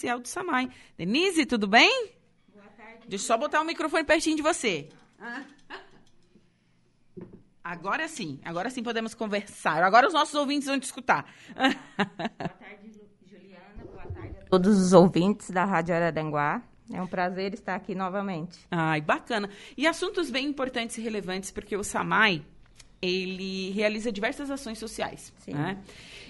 Social do Samai. Denise, tudo bem? Boa tarde. Deixa eu só botar o microfone pertinho de você. Agora sim, agora sim podemos conversar. Agora os nossos ouvintes vão te escutar. Boa tarde, Juliana. Boa tarde a todos os ouvintes da Rádio Araranguá. É um prazer estar aqui novamente. Ai, bacana. E assuntos bem importantes e relevantes, porque o SAMAI, ele realiza diversas ações sociais. Sim. Né?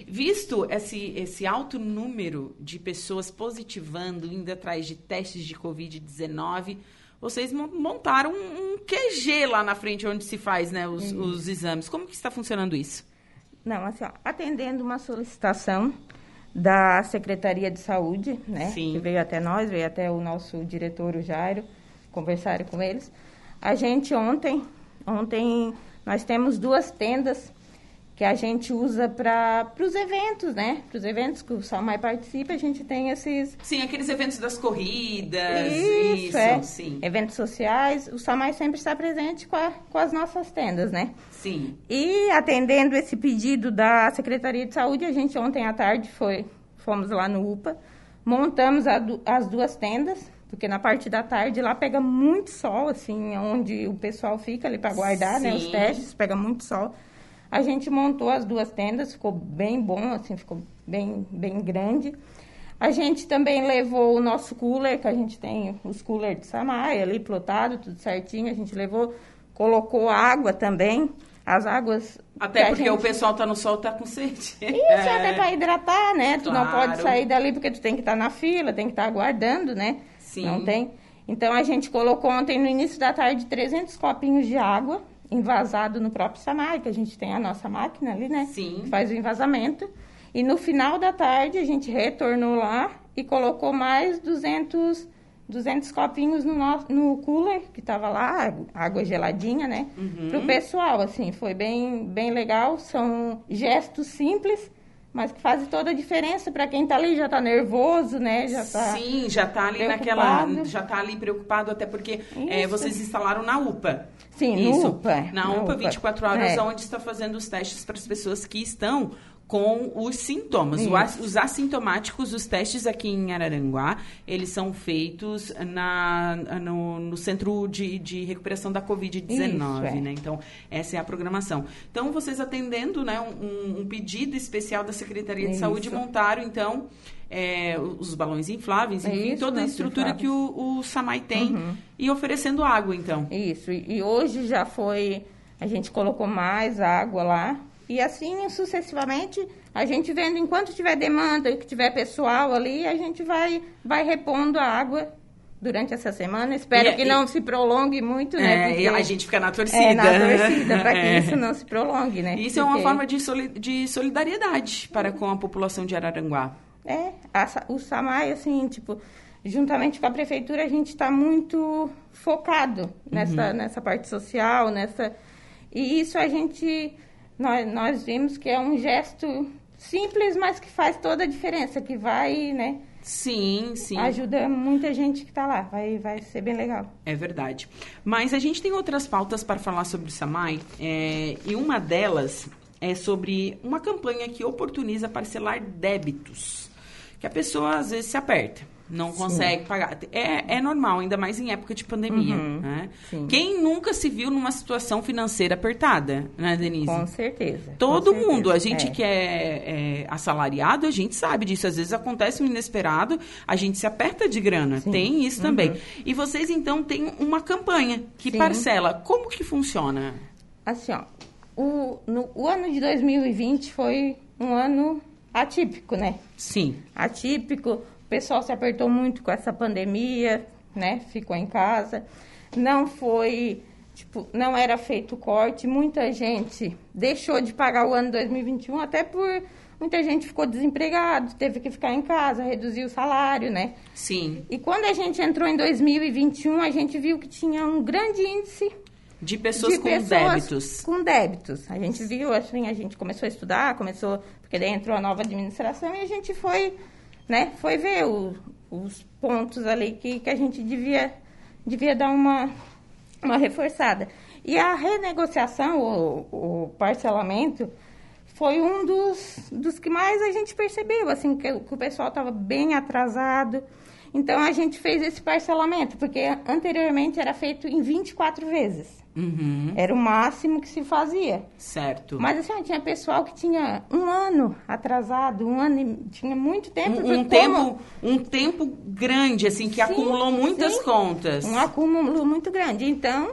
Visto esse, esse alto número de pessoas positivando, indo atrás de testes de Covid-19, vocês mon- montaram um, um QG lá na frente onde se faz né, os, os exames. Como que está funcionando isso? Não, assim, ó, atendendo uma solicitação da Secretaria de Saúde, né? Sim. Que veio até nós, veio até o nosso diretor, o Jairo, conversaram com eles. A gente ontem, ontem nós temos duas tendas que a gente usa para os eventos, né? Para os eventos que o Salmai participa, a gente tem esses Sim, aqueles eventos das corridas. Isso, é. sim. Eventos sociais, o Samai sempre está presente com, a- com as nossas tendas, né? Sim. E atendendo esse pedido da Secretaria de Saúde, a gente ontem à tarde foi, fomos lá no UPA, montamos du- as duas tendas, porque na parte da tarde lá pega muito sol, assim, onde o pessoal fica ali para guardar, né, os Sim. testes, pega muito sol. A gente montou as duas tendas, ficou bem bom, assim, ficou bem, bem grande. A gente também levou o nosso cooler, que a gente tem os coolers de Samai ali plotado, tudo certinho. A gente levou, colocou água também. As águas. Até porque gente- o pessoal tá no sol, tá com sede. Isso, até para hidratar, né? Tu não pode sair dali porque tu tem que estar na fila, tem que estar aguardando, né? Sim. Não tem. Então a gente colocou ontem no início da tarde 300 copinhos de água envasado no próprio Samai, que a gente tem a nossa máquina ali, né? Sim. Que faz o envasamento. E no final da tarde a gente retornou lá e colocou mais 200 200 copinhos no, nosso, no cooler, que tava lá, água geladinha, né? Uhum. Pro pessoal, assim, foi bem, bem legal. São gestos simples, mas que fazem toda a diferença para quem tá ali, já tá nervoso, né? Já tá... Sim, já tá ali naquela. preocupado. Já tá ali preocupado, até porque é, vocês instalaram na UPA. Sim, Isso. UPA, Na, na UPA, UPA. 24 horas, É. onde está fazendo os testes para as pessoas que estão com os sintomas. Isso. os assintomáticos, os testes aqui em Araranguá, eles são feitos na, no, no Centro de, de Recuperação da Covid-19, Isso, é. né? Então, essa é a programação. Então, vocês atendendo né, um, um pedido especial da Secretaria de Isso. Saúde, montaram, então, é, os balões infláveis, enfim, Isso, toda a estrutura que o, o SAMAI tem, e oferecendo água, então. Isso, e hoje já foi, a gente colocou mais água lá, e assim sucessivamente, a gente vendo enquanto tiver demanda, que tiver pessoal ali, a gente vai, vai repondo a água durante essa semana. Espero E- que e- não se prolongue muito, né? É, porque- e a gente fica na torcida. É, na torcida, para que É. isso não se prolongue, né? Isso é uma Porque- forma de, soli- de solidariedade para com a população de Araranguá. É, a o SAMAI, assim, tipo, juntamente com a prefeitura, a gente está muito focado nessa, nessa parte social, nessa... E isso a gente, nós, nós vimos que é um gesto simples, mas que faz toda a diferença, que vai, né, Sim, sim. ajuda muita gente que está lá, vai, vai ser bem legal. É verdade. Mas a gente tem outras pautas para falar sobre o SAMAI, é, e uma delas é sobre uma campanha que oportuniza parcelar débitos, que a pessoa às vezes se aperta, não consegue pagar. É, é normal, ainda mais em época de pandemia. Uhum, né? sim. Quem nunca se viu numa situação financeira apertada, né, Denise? Com certeza. Todo com mundo, a certeza. gente É. que é, é assalariado, a gente sabe disso. Às vezes acontece um inesperado, a gente se aperta de grana. Sim. Tem isso também. E vocês, então, têm uma campanha que Sim. parcela. Como que funciona? Assim, ó, o, no, o ano de 2020 foi um ano atípico, né? Sim. atípico. O pessoal se apertou muito com essa pandemia, né? Ficou em casa. Não foi, tipo, não era feito corte. Muita gente deixou de pagar o ano 2021 até por muita gente ficou desempregado, teve que ficar em casa, reduzir o salário, né? Sim. E quando a gente entrou em 2021, a gente viu que tinha um grande índice De pessoas de com pessoas débitos. com débitos. A gente viu, assim, a gente começou a estudar, começou, porque daí entrou a nova administração e a gente foi, né, foi ver o- os pontos ali que, que a gente devia, devia dar uma, uma reforçada. E a renegociação, o, o parcelamento, foi um dos, dos que mais a gente percebeu, assim, que, que o pessoal estava bem atrasado. Então, a gente fez esse parcelamento, porque anteriormente era feito em 24 vezes. Uhum. Era o máximo que se fazia. Certo. Mas assim, tinha pessoal que tinha um ano atrasado, um ano e tinha muito tempo. Um, um tempo, como- um tempo grande, assim, que Sim, acumulou muitas sim. contas. Um acúmulo muito grande. Então,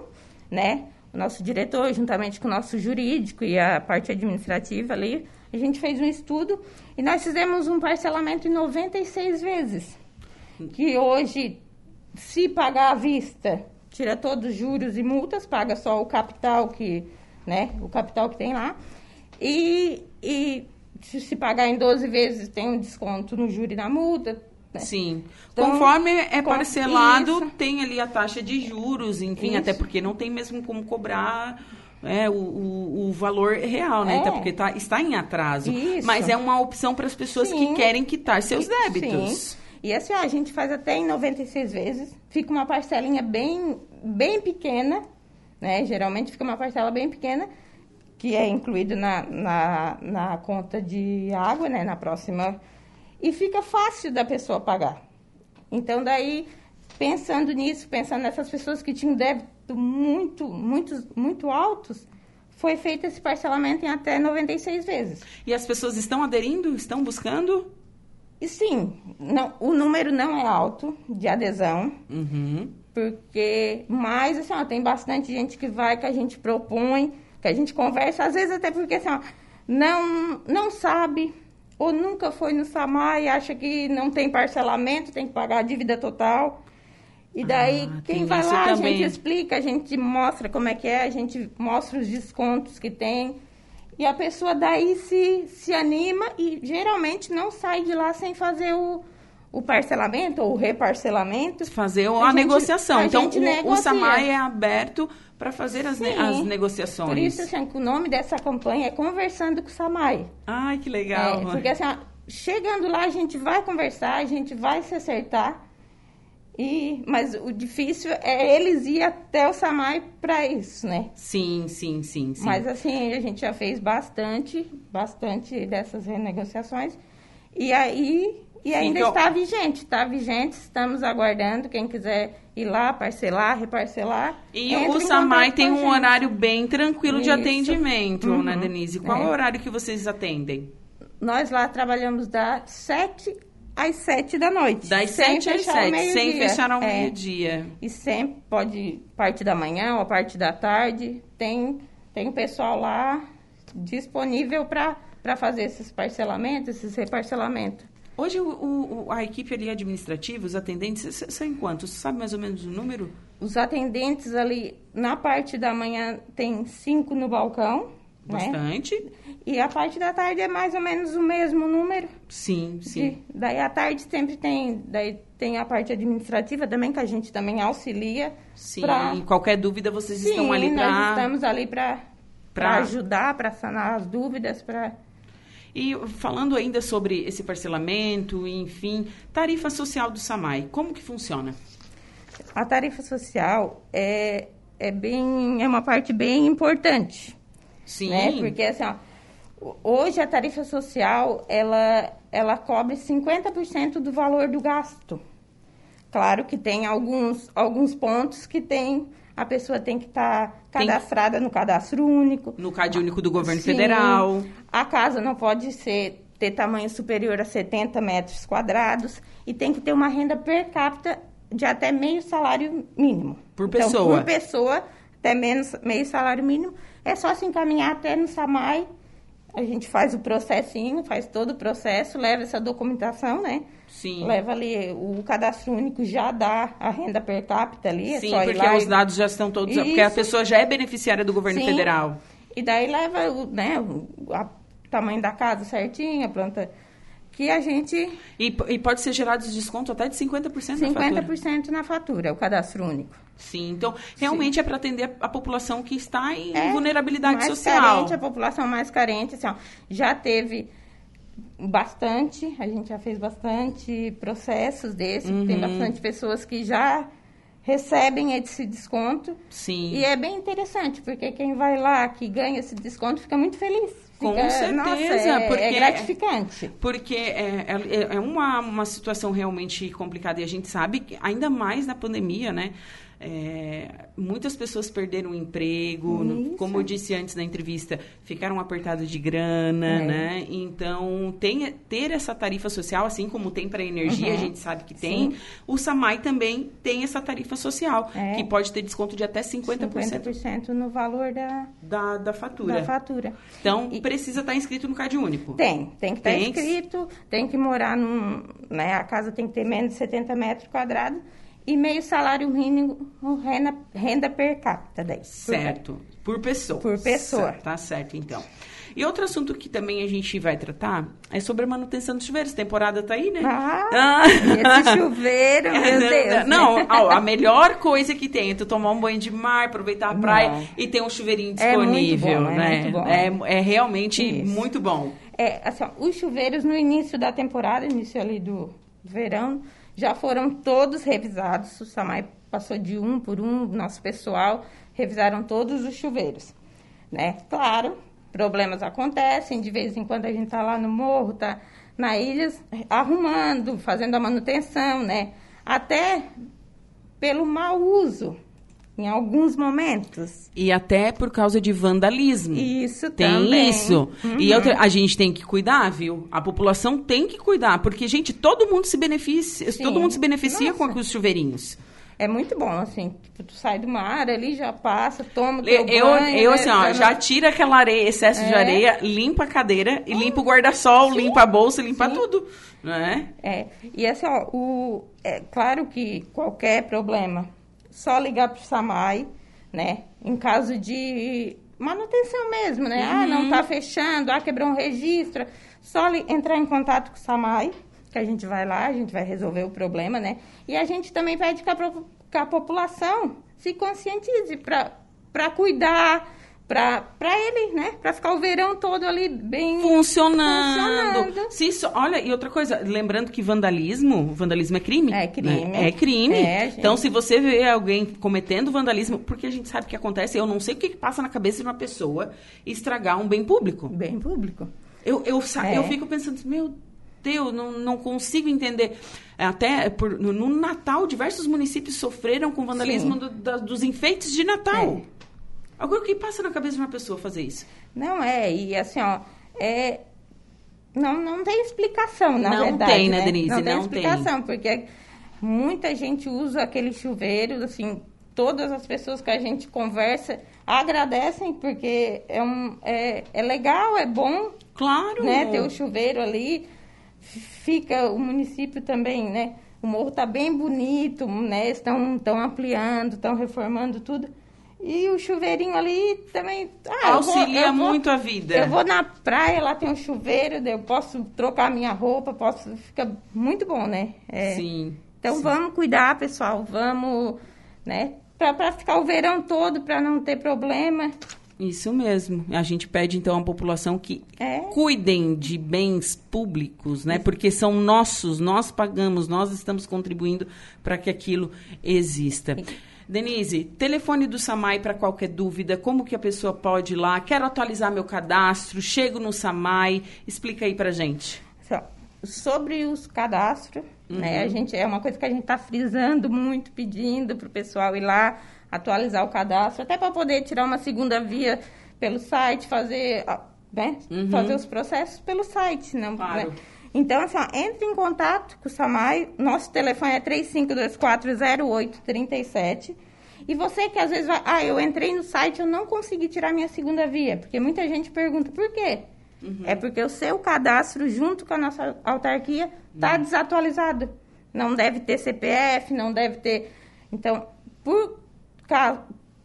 né, o nosso diretor, juntamente com o nosso jurídico e a parte administrativa ali, a gente fez um estudo e nós fizemos um parcelamento em 96 vezes. Que hoje, se pagar à vista, tira todos os juros e multas, paga só o capital que, né, o capital que tem lá. E, e se pagar em 12 vezes, tem um desconto no juro e na multa. né? Sim. Então, Conforme é parcelado, isso. tem ali a taxa de juros, enfim, Isso. até porque não tem mesmo como cobrar é, o, o, o valor real, né? É. Até porque tá, está em atraso. Isso. Mas é uma opção para as pessoas que Sim. querem quitar seus débitos. Sim. E assim, ó, a gente faz até em 96 vezes. Fica uma parcelinha bem, bem pequena, né? Geralmente fica uma parcela bem pequena, que é incluído na, na, na conta de água, né? Na próxima. E fica fácil da pessoa pagar. Então, daí, pensando nisso, pensando nessas pessoas que tinham débito muito, muito, muito altos, foi feito esse parcelamento em até 96 vezes. E as pessoas estão aderindo? Estão buscando? E sim, não, o número não é alto de adesão, Uhum. porque, mas assim, ó, tem bastante gente que vai, que a gente propõe, que a gente conversa, às vezes até porque assim, ó, não, não sabe ou nunca foi no SAMAI e acha que não tem parcelamento, tem que pagar a dívida total. E daí, Ah, quem vai lá, a também. gente explica, a gente mostra como é que é, a gente mostra os descontos que tem. E a pessoa daí se, se anima e geralmente não sai de lá sem fazer o, o parcelamento ou o reparcelamento. Fazer a, A gente- negociação. a então, o, o. SAMAI é aberto para fazer as, ne- as negociações. Por isso, assim, o nome dessa campanha é Conversando com o Samai. Ai, que legal. É, porque assim, ó, chegando lá a gente vai conversar, a gente vai se acertar. E, mas o difícil é eles ir até o Samai para isso, né? Sim, sim, sim, sim. Mas assim, a gente já fez bastante, bastante dessas renegociações. E aí, e ainda então- está vigente, está vigente, estamos aguardando quem quiser ir lá, parcelar, reparcelar. E o SAMAI tem um horário bem tranquilo de Isso. atendimento, Uhum. né, Denise? Qual. É. o horário que vocês atendem? Nós lá trabalhamos das 7 às 7 da noite. Das sem 7 às 7, sem fechar ao É. meio-dia. E sempre pode parte da manhã ou a parte da tarde. Tem, tem o pessoal lá disponível para fazer esses parcelamentos, esses reparcelamentos. Hoje, o, o- a equipe ali administrativa, os atendentes, são quantos? Você sabe mais ou menos o número? Os atendentes ali, na parte da manhã, tem cinco no balcão, né? Bastante. E a parte da tarde é mais ou menos o mesmo número. Sim, sim. De- daí à tarde sempre tem, daí tem a parte administrativa também, que a gente também auxilia. Sim. pra- Qualquer dúvida, vocês Sim, estão ali nós para... estamos ali para pra- ajudar, para sanar as dúvidas, para... E falando ainda sobre esse parcelamento, enfim, tarifa social do SAMAI, como que funciona? A tarifa social é, é bem é uma parte bem importante, Sim. né? Porque assim, ó, hoje a tarifa social ela ela cobre 50% do valor do gasto. Claro que tem alguns alguns pontos que tem a pessoa tem que estar Tem- cadastrada no cadastro único. No CAD único do governo Sim. federal. A casa não pode ser ter tamanho superior a 70 metros quadrados e tem que ter uma renda per capita de até meio salário mínimo. Por Então, pessoa. por pessoa, até menos meio salário mínimo. É só se encaminhar até no SAMAI. A gente faz o processinho, faz todo o processo, leva essa documentação, né? Sim. Leva ali, o cadastro único já dá a renda per capita ali. Sim, é só ir porque os e- dados já estão todos. Porque a Isso. pessoa já é beneficiária do governo Sim. federal. E daí leva o, né, o tamanho da casa certinho, a planta. Que a gente. E, e pode ser gerado desconto até de 50% na fatura. 50% na fatura, o cadastro único. Sim, então realmente é para atender a, população que está em É, vulnerabilidade mais social. Carente, a população mais carente, assim, ó, já teve bastante, a gente já fez bastante processos desse, Uhum. tem bastante pessoas que já recebem esse desconto. Sim. E é bem interessante, porque quem vai lá, que ganha esse desconto, fica muito feliz. Com Fica- certeza, nossa, é, porque é gratificante. Porque é, é, é uma, uma situação realmente complicada e a gente sabe que, ainda mais na pandemia, né? É, muitas pessoas perderam o emprego, Isso. como eu disse antes na entrevista, ficaram apertados de grana, É. né? Então, tem, ter essa tarifa social, assim como tem para energia, Uhum. a gente sabe que tem, Sim. o SAMAI também tem essa tarifa social, É. que pode ter desconto de até 50%, 50% no valor da, Da, da fatura. da fatura. Então, E- precisa estar inscrito no Cade Único. Tem, tem que estar Tem que- inscrito, tem que morar num. Né, a casa tem que ter menos de 70 metros quadrados e meio salário mínimo renda, renda per capita daí. por Certo. Por pessoa. Por pessoa. Certo, Tá certo, então. E outro assunto que também a gente vai tratar é sobre a manutenção dos chuveiros. Temporada tá aí, né? Ah, Ah. esse chuveiro, meu Deus. Não, né? ó, a melhor coisa que tem é tu tomar um banho de mar, aproveitar a praia Não. e ter um chuveirinho É disponível, bom, é né? muito bom. É, é realmente Isso. muito bom. É, assim, os chuveiros no início da temporada, início ali do verão, já foram todos revisados. O Samai passou de um por um, nosso pessoal revisaram todos os chuveiros, né? Claro, problemas acontecem, de vez em quando a gente tá lá no morro, tá na ilha arrumando, fazendo a manutenção, né? Até pelo mau uso em alguns momentos. E até por causa de vandalismo. Isso Tem também. isso. E Uhum. outra, a gente tem que cuidar, viu? A população tem que cuidar, porque, gente, todo mundo se beneficia, Sim. todo mundo se beneficia Nossa. com os chuveirinhos. É muito bom, assim, tipo, tu sai do mar ali, já passa, toma teu eu, banho, eu, né, assim, ó, já tira aquela areia, excesso de É. areia, limpa a cadeira e limpa o guarda-sol, limpa a bolsa, limpa Sim. tudo, né? É, e assim, ó, o, é claro que qualquer problema, só ligar pro SAMAI, né, em caso de manutenção mesmo, né, ah, Uhum. não tá fechando, ah, quebrou um registro, só entrar em contato com o SAMAI, que a gente vai lá, a gente vai resolver o problema, né, e a gente também pede que a, que a população se conscientize para cuidar, para ele, né, para ficar o verão todo ali bem Funcionando. Funcionando. Se isso- olha, e outra coisa, lembrando que vandalismo, vandalismo é crime. É crime. né? É crime. É, então, se você vê alguém cometendo vandalismo, porque a gente sabe o que acontece, eu não sei o que, que passa na cabeça de uma pessoa estragar um bem público. bem público. Eu, eu, É. eu fico pensando, meu Deus, não, não consigo entender. Até por- no, no Natal, diversos municípios sofreram com vandalismo do- da- dos enfeites de Natal. Agora, o que passa na cabeça de uma pessoa fazer isso? Não é, e assim, ó, é. Não, não tem explicação, na Não verdade. tem, né, Denise? Não tem Não explicação, porque muita gente usa aquele chuveiro, assim, todas as pessoas que a gente conversa agradecem, porque é, um, é, é legal, é bom, Claro. né, ter o chuveiro ali. Fica o município também, né? O morro tá bem bonito, né? Estão tão ampliando, estão reformando tudo. E o chuveirinho ali também. Ah, eu vou- Auxilia vou- muito a vida. Eu vou na praia, lá tem um chuveiro, eu posso trocar minha roupa, posso. Fica muito bom, né? É, Sim. Então sim. vamos cuidar, pessoal. Vamos, né? Pra, pra ficar o verão todo, pra não ter problema. Isso mesmo. A gente pede, então, à população que É. cuidem de bens públicos, né? Porque são nossos, nós pagamos, nós estamos contribuindo para que aquilo exista. Denise, telefone do Samai para qualquer dúvida, como que a pessoa pode ir lá? Quero atualizar meu cadastro, chego no Samai, explica aí pra gente. Assim, sobre os cadastros, né? Uhum. A gente é uma coisa que a gente está frisando muito, pedindo para o pessoal ir lá atualizar o cadastro, até para poder tirar uma segunda via pelo site, fazer, né? Uhum. Fazer os processos pelo site, não, Claro. né? Então, assim, ó, entre em contato com o Samai. Nosso telefone é 35240837. E você que às vezes vai, ah, eu entrei no site, eu não consegui tirar minha segunda via, porque muita gente pergunta por quê? É porque o seu cadastro junto com a nossa autarquia está desatualizado. Não deve ter CPF, não deve ter. Então, por,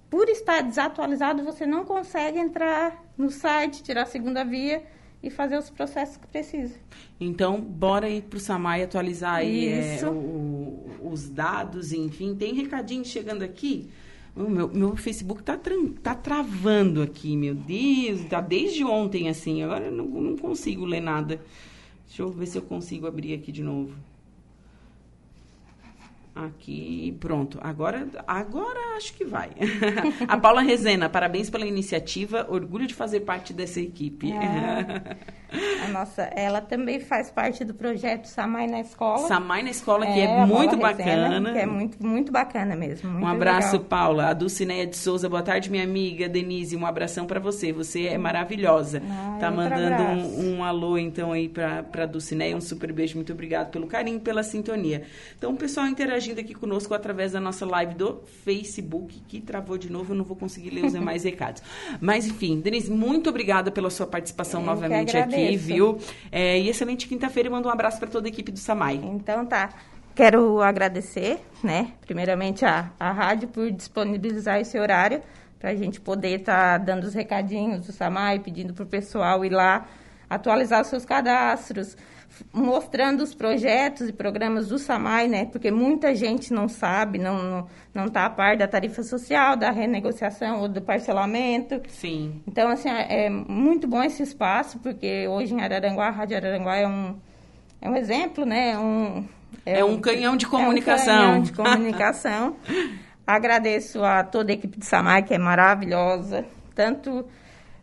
por estar desatualizado, você não consegue entrar no site, tirar a segunda via e fazer os processos que precisa. Então, bora ir pro Samai atualizar aí é, o- os dados, enfim. Tem recadinho chegando aqui. O meu, meu Facebook tá, tá travando aqui, meu Deus. Tá desde ontem assim. Agora eu não, não consigo ler nada. Deixa eu ver se eu consigo abrir aqui de novo. Aqui, pronto. Agora, agora acho que vai. a Paula Rezena, parabéns pela iniciativa. Orgulho de fazer parte dessa equipe. É. a nossa, ela também faz parte do projeto Samai na Escola. Samai na Escola, que é, é muito bacana. Rezena, que é muito, muito bacana mesmo. Muito um abraço, legal. Paula. A Dulcineia de Souza, boa tarde, minha amiga Denise. Um abração para você. Você é maravilhosa. Ah, tá mandando um, um, alô, então, aí para Dulcineia. Um super beijo. Muito obrigado pelo carinho, pela sintonia. Então, o pessoal interagindo aqui conosco através da nossa live do Facebook, que travou de novo, eu não vou conseguir ler os demais recados. Mas, enfim, Denise, muito obrigada pela sua participação eu novamente aqui, viu? É, e excelente quinta-feira e mando um abraço para toda a equipe do Samai. Então tá. Quero agradecer, né, primeiramente a, a rádio por disponibilizar esse horário para a gente poder estar tá dando os recadinhos do Samai, pedindo para o pessoal ir lá atualizar os seus cadastros, mostrando os projetos e programas do SAMAI, né? Porque muita gente não sabe, não não está a par da tarifa social, da renegociação ou do parcelamento. Sim. Então, assim, é, é muito bom esse espaço, porque hoje em Araranguá, a Rádio Araranguá é um, é um exemplo, né? Um, é, é um, canhão de comunicação. É um canhão de comunicação. Agradeço a toda a equipe do SAMAI, que é maravilhosa, tanto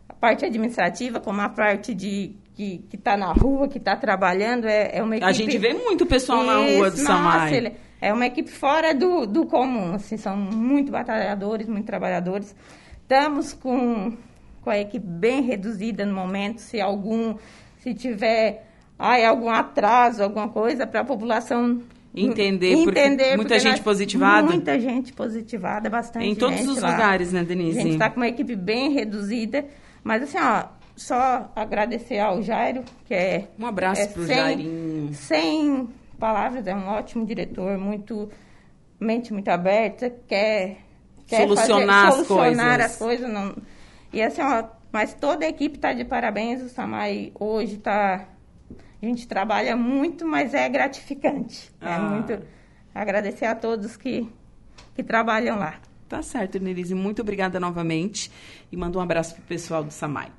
a parte administrativa como a parte de que está na rua, que está trabalhando, é, é uma equipe... A gente vê muito pessoal Isso, na rua do Samai. É uma equipe fora do, do comum, assim, são muito batalhadores, muito trabalhadores. Estamos com, com a equipe bem reduzida no momento, se algum, se tiver ai, algum atraso, alguma coisa, para a população entender, entender porque muita porque gente positivada. Muita gente positivada, bastante Em todos os lá. lugares, né, Denise? A gente está com uma equipe bem reduzida, mas assim, ó, só agradecer ao Jairo, que é... Um abraço é, pro sem, Jairinho. Sem palavras, é um ótimo diretor, muito mente muito aberta, quer, quer solucionar, fazer, as, solucionar coisas. as coisas. Não, e assim, ó, mas toda a equipe está de parabéns, o Samai hoje está... A gente trabalha muito, mas é gratificante. É ah. É muito... Agradecer a todos que, que trabalham lá. Tá certo, Nelise. Muito obrigada novamente. E mando um abraço pro pessoal do Samai.